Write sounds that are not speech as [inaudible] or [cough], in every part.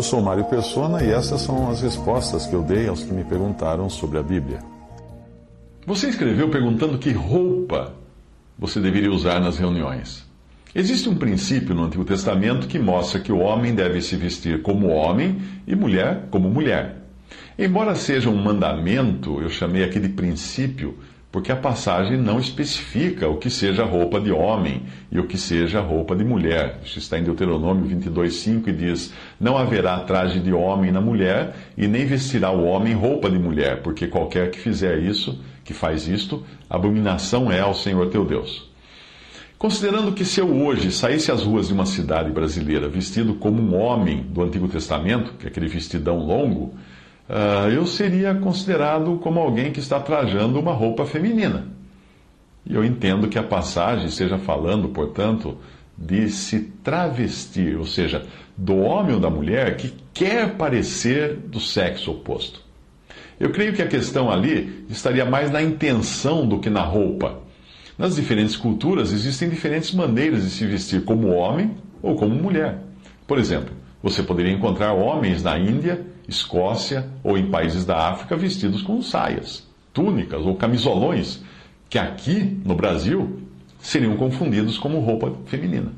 Eu sou Mário Persona e essas são as respostas que eu dei aos que me perguntaram sobre a Bíblia. Você escreveu perguntando que roupa você deveria usar nas reuniões. Existe um princípio no Antigo Testamento que mostra que o homem deve se vestir como homem e mulher como mulher. Embora seja um mandamento, eu chamei aqui de princípio, porque a passagem não especifica o que seja roupa de homem e o que seja roupa de mulher. Isso está em Deuteronômio 22:5 e diz: Não haverá traje de homem na mulher e nem vestirá o homem roupa de mulher, porque qualquer que fizer isso, que faz isto, abominação é ao Senhor teu Deus. Considerando que se eu hoje saísse às ruas de uma cidade brasileira vestido como um homem do Antigo Testamento, que é aquele vestidão longo, uh, eu seria considerado como alguém que está trajando uma roupa feminina. E eu entendo que a passagem esteja falando, portanto, de se travestir, ou seja, do homem ou da mulher que quer parecer do sexo oposto. Eu creio que a questão ali estaria mais na intenção do que na roupa. Nas diferentes culturas existem diferentes maneiras de se vestir como homem ou como mulher. Por exemplo, você poderia encontrar homens na Índia, Escócia ou em países da África vestidos com saias, túnicas ou camisolões, que aqui no Brasil seriam confundidos como roupa feminina.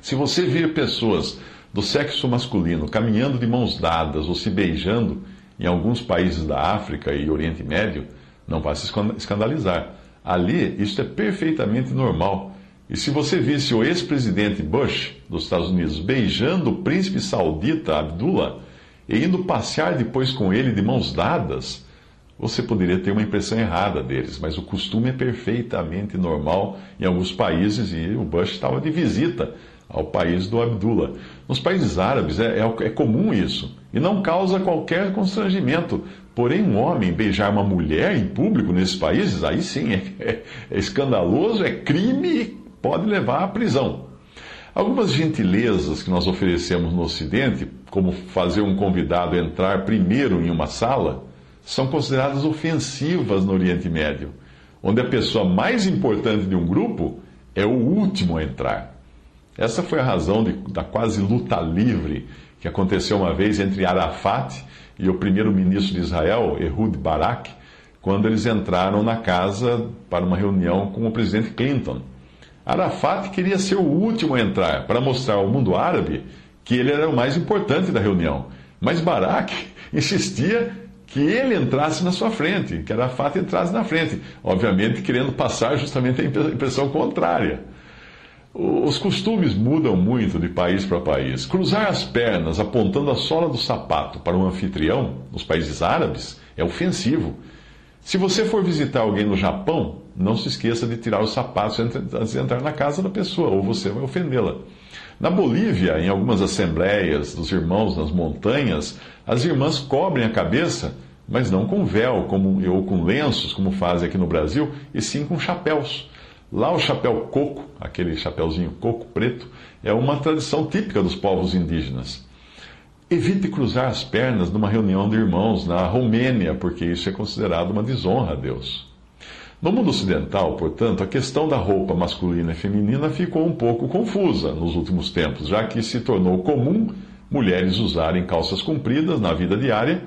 Se você vir pessoas do sexo masculino caminhando de mãos dadas ou se beijando em alguns países da África e Oriente Médio, não vá se escandalizar Ali, isso é perfeitamente normal. E se você visse o ex-presidente Bush dos Estados Unidos beijando o príncipe saudita Abdullah e indo passear depois com ele de mãos dadas, você poderia ter uma impressão errada deles, mas o costume é perfeitamente normal em alguns países e o Bush estava de visita ao país do Abdullah. Nos países árabes é, é, é, comum isso e não causa qualquer constrangimento. Porém, um homem beijar uma mulher em público nesses países, aí sim é, [laughs] é, é escandaloso, é crime e pode levar à prisão. Algumas gentilezas que nós oferecemos no Ocidente, como fazer um convidado entrar primeiro em uma sala, são consideradas ofensivas no Oriente Médio, onde a pessoa mais importante de um grupo é o último a entrar. Essa foi a razão de, da quase luta livre que aconteceu uma vez entre Arafat e o primeiro-ministro de Israel, Ehud Barak, quando eles entraram na casa para uma reunião com o presidente Clinton. Arafat queria ser o último a entrar para mostrar ao mundo árabe que ele era o mais importante da reunião. Mas Barak [laughs] insistia que ele entrasse na sua frente, que Arafat entrasse na frente, obviamente querendo passar justamente a impressão contrária. Os costumes mudam muito de país para país. Cruzar as pernas apontando a sola do sapato para um anfitrião, nos países árabes, é ofensivo. Se você for visitar alguém no Japão, não se esqueça de tirar os sapatos antes de entrar na casa da pessoa, ou você vai ofendê-la. Na Bolívia, em algumas assembleias dos irmãos nas montanhas, as irmãs cobrem a cabeça, mas não com véu como, ou com lenços, como fazem aqui no Brasil, e sim com chapéus. Lá o chapéu coco, aquele chapéuzinho coco preto, é uma tradição típica dos povos indígenas. Evite cruzar as pernas numa reunião de irmãos na Romênia, porque isso é considerado uma desonra a Deus. No mundo ocidental, portanto, a questão da roupa masculina e feminina ficou um pouco confusa nos últimos tempos, já que se tornou comum mulheres usarem calças compridas na vida diária,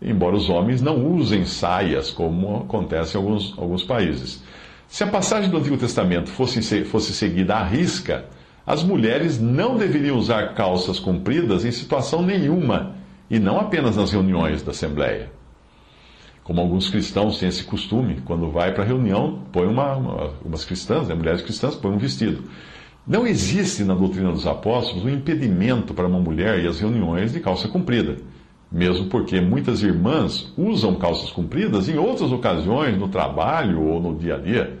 embora os homens não usem saias, como acontece em alguns, alguns países. Se a passagem do Antigo Testamento fosse, fosse seguida à risca, as mulheres não deveriam usar calças compridas em situação nenhuma, e não apenas nas reuniões da Assembleia. Como alguns cristãos têm esse costume, quando vai para a reunião, põe uma, uma, umas cristãs, né, mulheres cristãs, põem um vestido. Não existe na doutrina dos apóstolos um impedimento para uma mulher ir às reuniões de calça comprida. Mesmo porque muitas irmãs usam calças compridas em outras ocasiões, no trabalho ou no dia a dia.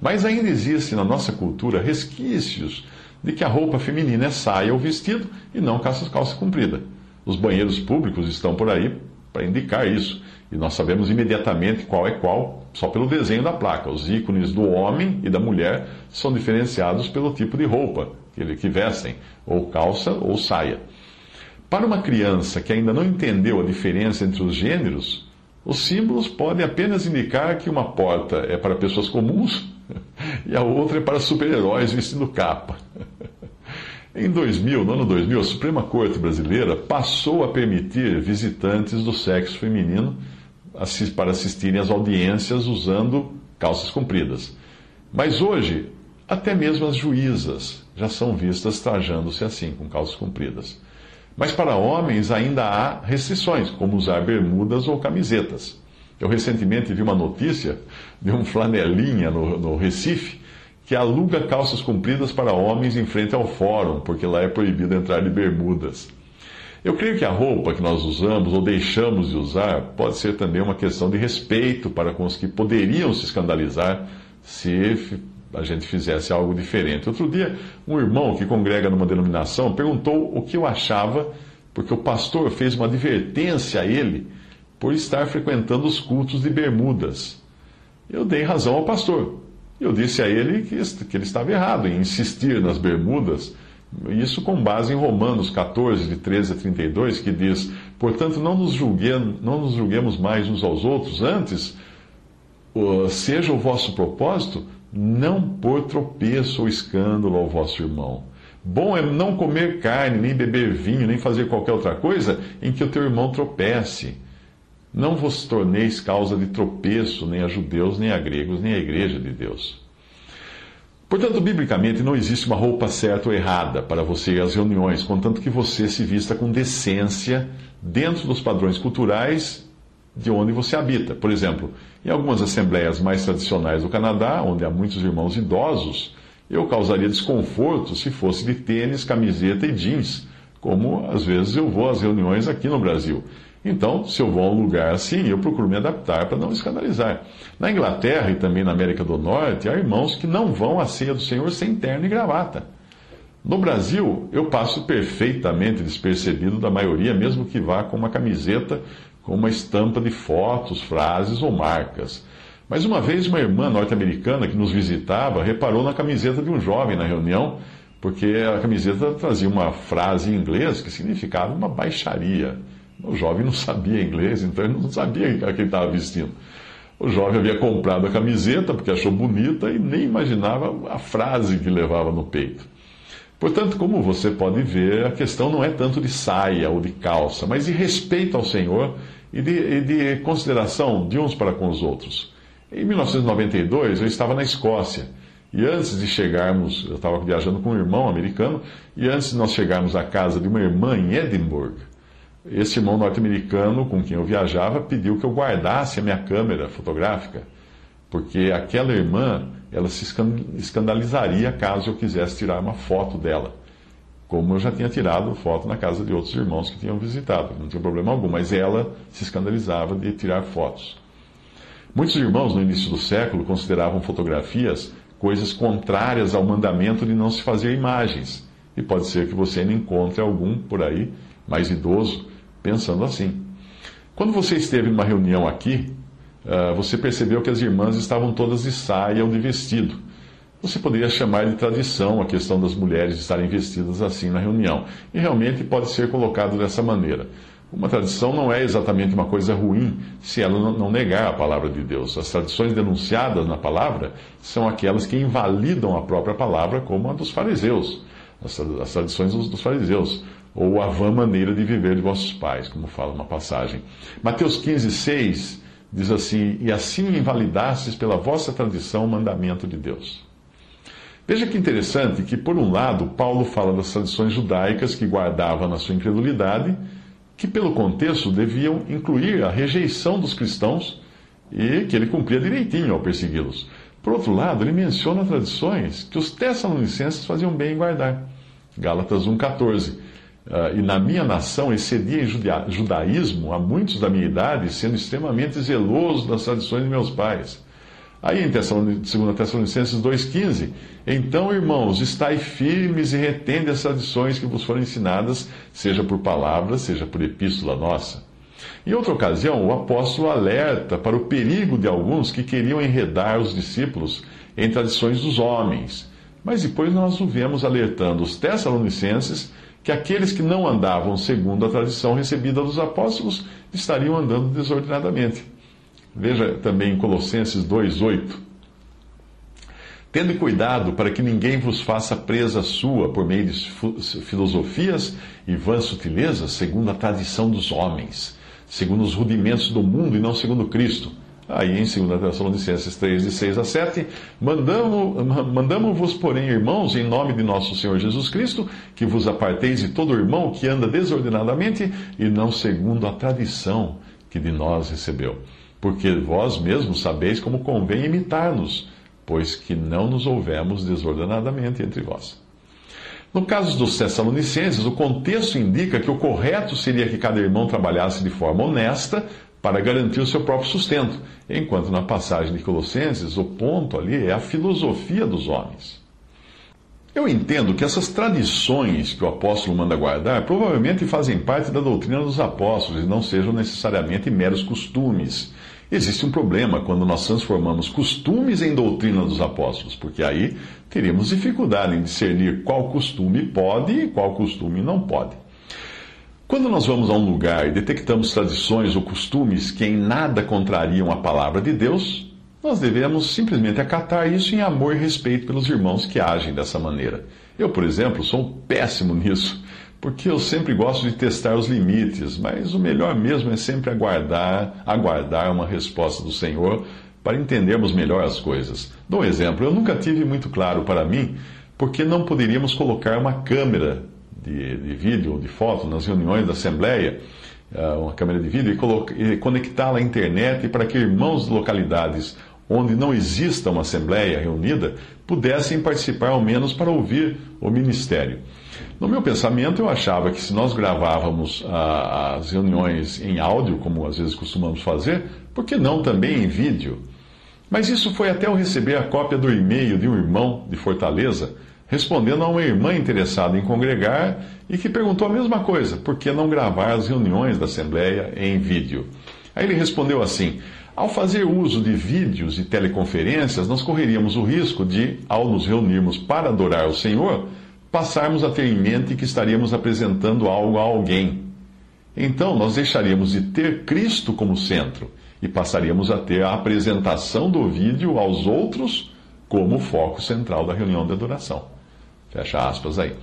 Mas ainda existe na nossa cultura resquícios de que a roupa feminina é saia ou vestido e não calça, calça comprida. Os banheiros públicos estão por aí para indicar isso. E nós sabemos imediatamente qual é qual, só pelo desenho da placa. Os ícones do homem e da mulher são diferenciados pelo tipo de roupa que, que vestem, ou calça ou saia. Para uma criança que ainda não entendeu a diferença entre os gêneros, os símbolos podem apenas indicar que uma porta é para pessoas comuns e a outra é para super-heróis vestindo capa. Em 2000, no ano 2000, a Suprema Corte Brasileira passou a permitir visitantes do sexo feminino para assistirem às audiências usando calças compridas. Mas hoje, até mesmo as juízas já são vistas trajando-se assim, com calças compridas. Mas para homens ainda há restrições, como usar bermudas ou camisetas. Eu recentemente vi uma notícia de um flanelinha no, no Recife que aluga calças compridas para homens em frente ao fórum, porque lá é proibido entrar de bermudas. Eu creio que a roupa que nós usamos ou deixamos de usar pode ser também uma questão de respeito para com os que poderiam se escandalizar se a gente fizesse algo diferente. Outro dia, um irmão que congrega numa denominação perguntou o que eu achava, porque o pastor fez uma advertência a ele por estar frequentando os cultos de bermudas. Eu dei razão ao pastor. Eu disse a ele que, que ele estava errado em insistir nas bermudas, isso com base em Romanos 14, de 13 a 32, que diz: Portanto, não nos, não nos julguemos mais uns aos outros, antes, seja o vosso propósito não pôr tropeço ou escândalo ao vosso irmão. Bom é não comer carne, nem beber vinho, nem fazer qualquer outra coisa em que o teu irmão tropece. Não vos torneis causa de tropeço nem a judeus, nem a gregos, nem a igreja de Deus. Portanto, biblicamente, não existe uma roupa certa ou errada para você ir às reuniões, contanto que você se vista com decência dentro dos padrões culturais de onde você habita. Por exemplo, em algumas assembleias mais tradicionais do Canadá, onde há muitos irmãos idosos, eu causaria desconforto se fosse de tênis, camiseta e jeans, como às vezes eu vou às reuniões aqui no Brasil. Então, se eu vou a um lugar assim, eu procuro me adaptar para não escandalizar. Na Inglaterra e também na América do Norte, há irmãos que não vão à ceia do Senhor sem terno e gravata. No Brasil, eu passo perfeitamente despercebido da maioria, mesmo que vá com uma camiseta com uma estampa de fotos, frases ou marcas. Mas uma vez uma irmã norte-americana que nos visitava reparou na camiseta de um jovem na reunião, porque a camiseta trazia uma frase em inglês que significava uma baixaria. O jovem não sabia inglês, então ele não sabia o que estava vestindo. O jovem havia comprado a camiseta porque achou bonita e nem imaginava a frase que levava no peito. Portanto, como você pode ver, a questão não é tanto de saia ou de calça, mas de respeito ao Senhor e de, e de consideração de uns para com os outros. Em 1992, eu estava na Escócia. E antes de chegarmos, eu estava viajando com um irmão americano, e antes de nós chegarmos à casa de uma irmã em Edinburgh, esse irmão norte-americano com quem eu viajava pediu que eu guardasse a minha câmera fotográfica, porque aquela irmã, ela se escandalizaria caso eu quisesse tirar uma foto dela como eu já tinha tirado foto na casa de outros irmãos que tinham visitado, não tinha problema algum, mas ela se escandalizava de tirar fotos. Muitos irmãos no início do século consideravam fotografias coisas contrárias ao mandamento de não se fazer imagens. E pode ser que você ainda encontre algum por aí, mais idoso, pensando assim. Quando você esteve numa reunião aqui, ah, você percebeu que as irmãs estavam todas de saia ou de vestido. Você poderia chamar de tradição a questão das mulheres estarem vestidas assim na reunião. E realmente pode ser colocado dessa maneira. Uma tradição não é exatamente uma coisa ruim se ela não negar a palavra de Deus. As tradições denunciadas na palavra são aquelas que invalidam a própria palavra, como a dos fariseus, as tradições dos fariseus, ou a vã maneira de viver de vossos pais, como fala uma passagem. Mateus 15, 6 diz assim: E assim invalidastes pela vossa tradição o mandamento de Deus. Veja que interessante que, por um lado, Paulo fala das tradições judaicas que guardava na sua incredulidade, que, pelo contexto, deviam incluir a rejeição dos cristãos e que ele cumpria direitinho ao persegui-los. Por outro lado, ele menciona tradições que os tessalonicenses faziam bem em guardar. Gálatas 1,14. Ah, e na minha nação excedia em judaísmo a muitos da minha idade, sendo extremamente zeloso das tradições de meus pais. Aí em 2 Tessalonicenses 2,15, então, irmãos, estai firmes e retende as tradições que vos foram ensinadas, seja por palavra, seja por epístola nossa. Em outra ocasião, o apóstolo alerta para o perigo de alguns que queriam enredar os discípulos em tradições dos homens. Mas depois nós o vemos alertando os Tessalonicenses que aqueles que não andavam segundo a tradição recebida dos apóstolos estariam andando desordenadamente. Veja também Colossenses 2,8. Tendo cuidado para que ninguém vos faça presa sua por meio de filosofias e vãs sutilezas, segundo a tradição dos homens, segundo os rudimentos do mundo e não segundo Cristo. Aí em 2 Tessalonicenses 3, de 6 a 7, mandamos-vos, mandamos porém, irmãos, em nome de nosso Senhor Jesus Cristo, que vos aparteis de todo irmão que anda desordenadamente e não segundo a tradição que de nós recebeu porque vós mesmos sabeis como convém imitar-nos, pois que não nos houvemos desordenadamente entre vós. No caso dos Tessalonicenses, o contexto indica que o correto seria que cada irmão trabalhasse de forma honesta para garantir o seu próprio sustento, enquanto na passagem de Colossenses o ponto ali é a filosofia dos homens. Eu entendo que essas tradições que o apóstolo manda guardar provavelmente fazem parte da doutrina dos apóstolos e não sejam necessariamente meros costumes Existe um problema quando nós transformamos costumes em doutrina dos apóstolos, porque aí teríamos dificuldade em discernir qual costume pode e qual costume não pode. Quando nós vamos a um lugar e detectamos tradições ou costumes que em nada contrariam a palavra de Deus, nós devemos simplesmente acatar isso em amor e respeito pelos irmãos que agem dessa maneira. Eu, por exemplo, sou péssimo [laughs] nisso porque eu sempre gosto de testar os limites, mas o melhor mesmo é sempre aguardar, aguardar uma resposta do Senhor para entendermos melhor as coisas. Dou um exemplo, eu nunca tive muito claro para mim porque não poderíamos colocar uma câmera de, de vídeo ou de foto nas reuniões da Assembleia, ah, uma câmera de vídeo, e, e conectá-la à internet para que irmãos de localidades onde não exista uma Assembleia reunida pudessem participar ao menos para ouvir o ministério. No meu pensamento, eu achava que se nós gravávamos ah, as reuniões em áudio, como às vezes costumamos fazer, por que não também em vídeo? Mas isso foi até eu receber a cópia do e-mail de um irmão de Fortaleza, respondendo a uma irmã interessada em congregar e que perguntou a mesma coisa: por que não gravar as reuniões da Assembleia em vídeo? Aí ele respondeu assim: ao fazer uso de vídeos e teleconferências, nós correríamos o risco de, ao nos reunirmos para adorar o Senhor, passarmos a ter em mente que estaríamos apresentando algo a alguém. Então, nós deixaríamos de ter Cristo como centro e passaríamos a ter a apresentação do vídeo aos outros como foco central da reunião de adoração. Fecha aspas aí.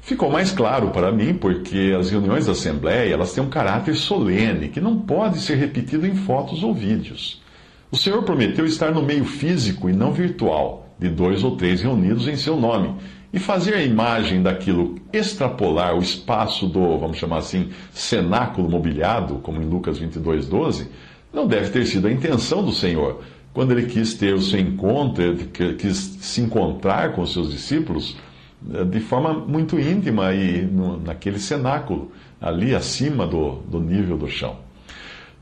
Ficou mais claro para mim porque as reuniões da Assembleia elas têm um caráter solene que não pode ser repetido em fotos ou vídeos. O Senhor prometeu estar no meio físico e não virtual de dois ou três reunidos em seu nome e fazer a imagem daquilo extrapolar o espaço do, vamos chamar assim, cenáculo mobiliado, como em Lucas 22, 12, não deve ter sido a intenção do Senhor quando ele quis ter o seu encontro, quis se encontrar com os seus discípulos de forma muito íntima e no, naquele cenáculo, ali acima do, do nível do chão.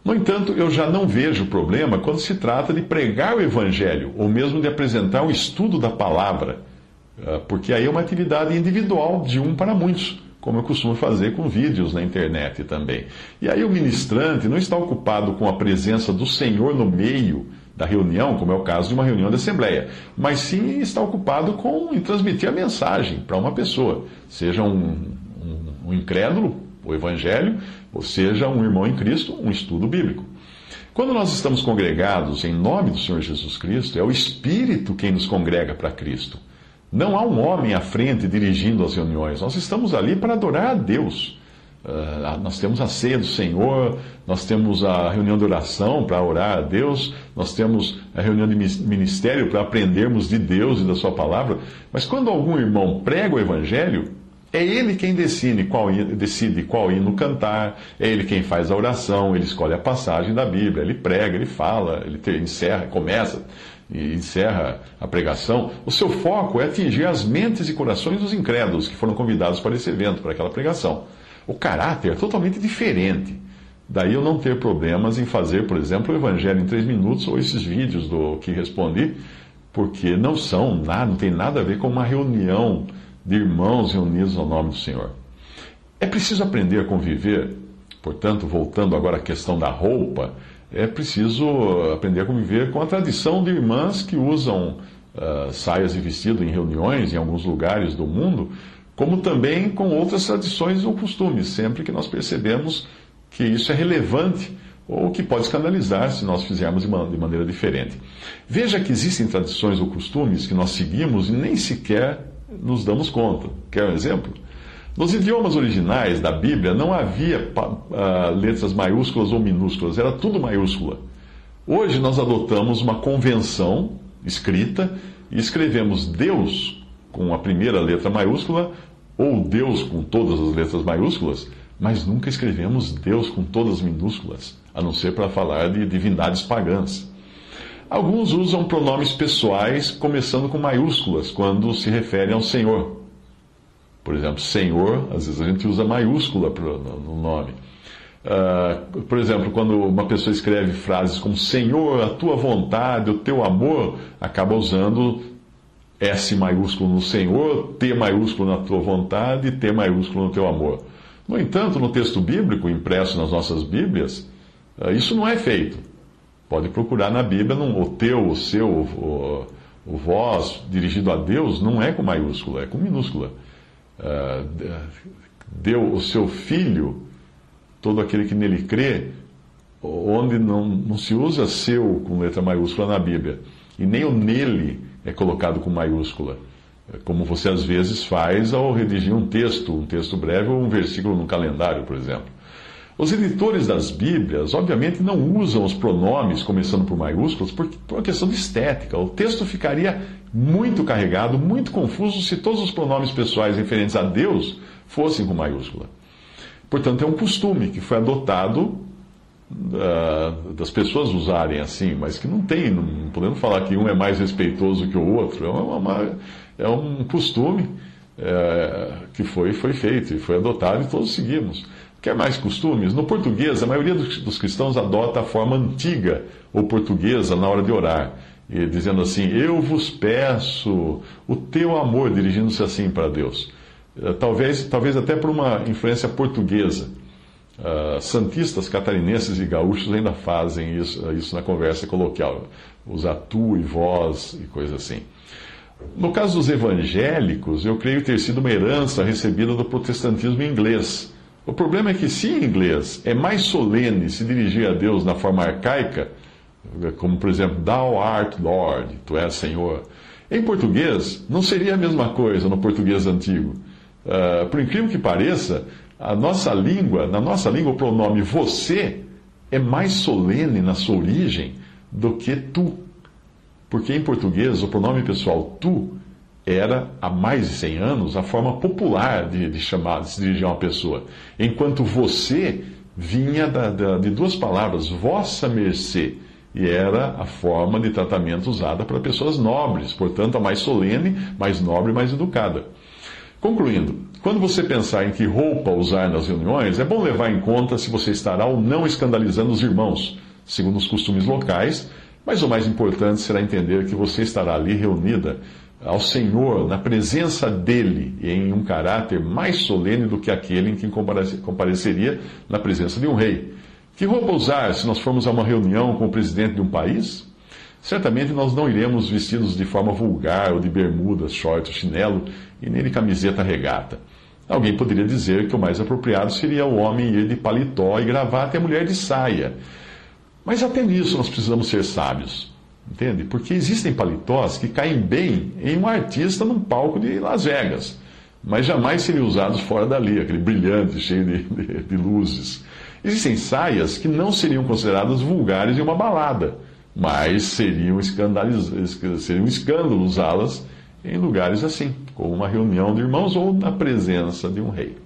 No entanto, eu já não vejo problema quando se trata de pregar o Evangelho, ou mesmo de apresentar o estudo da palavra ah, porque aí é uma atividade individual de um para muitos, como eu costumo fazer com vídeos na internet também. E aí o ministrante não está ocupado com a presença do Senhor no meio da reunião, como é o caso de uma reunião de assembleia, mas sim está ocupado com em transmitir a mensagem para uma pessoa, seja um, um, um incrédulo, o evangelho, ou seja um irmão em Cristo, um estudo bíblico. Quando nós estamos congregados em nome do Senhor Jesus Cristo, é o Espírito quem nos congrega para Cristo. Não há um homem à frente dirigindo as reuniões. Nós estamos ali para adorar a Deus. Uh, nós temos a ceia do Senhor, nós temos a reunião de oração para orar a Deus, nós temos a reunião de ministério para aprendermos de Deus e da Sua palavra. Mas quando algum irmão prega o Evangelho, é ele quem decide qual, decide qual hino cantar, é ele quem faz a oração, ele escolhe a passagem da Bíblia, ele prega, ele fala, ele encerra, começa e encerra a pregação, o seu foco é atingir as mentes e corações dos incrédulos que foram convidados para esse evento, para aquela pregação. O caráter é totalmente diferente. Daí eu não ter problemas em fazer, por exemplo, o Evangelho em três minutos ou esses vídeos do que respondi, porque não são nada, não tem nada a ver com uma reunião de irmãos reunidos ao nome do Senhor. É preciso aprender a conviver, portanto, voltando agora à questão da roupa, é preciso aprender a conviver com a tradição de irmãs que usam uh, saias e vestido em reuniões em alguns lugares do mundo, como também com outras tradições ou costumes, sempre que nós percebemos que isso é relevante ou que pode escandalizar se nós fizermos de, maneira diferente. Veja que existem tradições ou costumes que nós seguimos e nem sequer nos damos conta. Quer um exemplo? Nos idiomas originais da Bíblia não havia uh, letras maiúsculas ou minúsculas, era tudo maiúscula. Hoje nós adotamos uma convenção escrita e escrevemos Deus com a primeira letra maiúscula ou Deus com todas as letras maiúsculas, mas nunca escrevemos Deus com todas as minúsculas, a não ser para falar de divindades pagãs. Alguns usam pronomes pessoais começando com maiúsculas quando se referem ao Senhor. Por exemplo, Senhor, às vezes a gente usa maiúscula no nome. Uh, por exemplo, quando uma pessoa escreve frases como Senhor, a tua vontade, o teu amor, acaba usando S maiúsculo no Senhor, T maiúsculo na tua vontade T maiúsculo no teu amor. No entanto, no texto bíblico, impresso nas nossas Bíblias, uh, isso não é feito. Pode procurar na Bíblia, não, o teu, o seu, o, o vós dirigido a Deus não é com maiúscula, é com minúscula. Uh, deu o seu filho todo aquele que nele crê, onde não, não se usa seu com letra maiúscula na Bíblia, e nem o nele é colocado com maiúscula, como você às vezes faz ao redigir um texto, um texto breve ou um versículo no calendário, por exemplo. Os editores das Bíblias, obviamente, não usam os pronomes começando por maiúsculos por, uma questão de estética. O texto ficaria muito carregado, muito confuso, se todos os pronomes pessoais referentes a Deus fossem com maiúscula. Portanto, é um costume que foi adotado das pessoas usarem assim, mas que não tem, não podemos falar que um é mais respeitoso que o outro. É, uma, é um costume é, que foi, foi feito e foi adotado e todos seguimos. Quer mais costumes? No português, a maioria dos, dos cristãos adota a forma antiga ou portuguesa na hora de orar, e, dizendo assim: Eu vos peço o teu amor, dirigindo-se assim para Deus. Eh, talvez, talvez até por uma influência portuguesa. Uh, santistas catarinenses e gaúchos ainda fazem isso, isso na conversa coloquial, usar tu e vós e coisa assim. No caso dos evangélicos, eu creio ter sido uma herança recebida do protestantismo inglês. O problema é que, se em inglês é mais solene se dirigir a Deus na forma arcaica, como por exemplo, Thou art Lord, tu és Senhor, em português não seria a mesma coisa no português antigo. Uh, por incrível que pareça, a nossa língua, na nossa língua, o pronome você é mais solene na sua origem do que tu. Porque em português, o pronome pessoal tu era, há mais de 100 anos, a forma popular de, de chamar, de se dirigir a uma pessoa. Enquanto você vinha da, da, de duas palavras, vossa mercê, e era a forma de tratamento usada para pessoas nobres, portanto, a mais solene, mais nobre, mais educada. Concluindo, quando você pensar em que roupa usar nas reuniões, é bom levar em conta se você estará ou não escandalizando os irmãos, segundo os costumes locais, mas o mais importante será entender que você estará ali reunida ao Senhor, na presença dele, em um caráter mais solene do que aquele em que compareceria na presença de um rei. Que roupa usar se nós formos a uma reunião com o presidente de um país? Certamente nós não iremos vestidos de forma vulgar ou de bermudas, short, chinelo e nem de camiseta regata. Alguém poderia dizer que o mais apropriado seria o homem ir de paletó e gravata e a mulher de saia. Mas até nisso nós precisamos ser sábios. Entende? Porque existem paletós que caem bem em um artista num palco de Las Vegas, mas jamais seriam usados fora dali, aquele brilhante, cheio de, de, de luzes. Existem saias que não seriam consideradas vulgares em uma balada mas seria um, seria um escândalo usá-las em lugares assim, como uma reunião de irmãos ou na presença de um rei.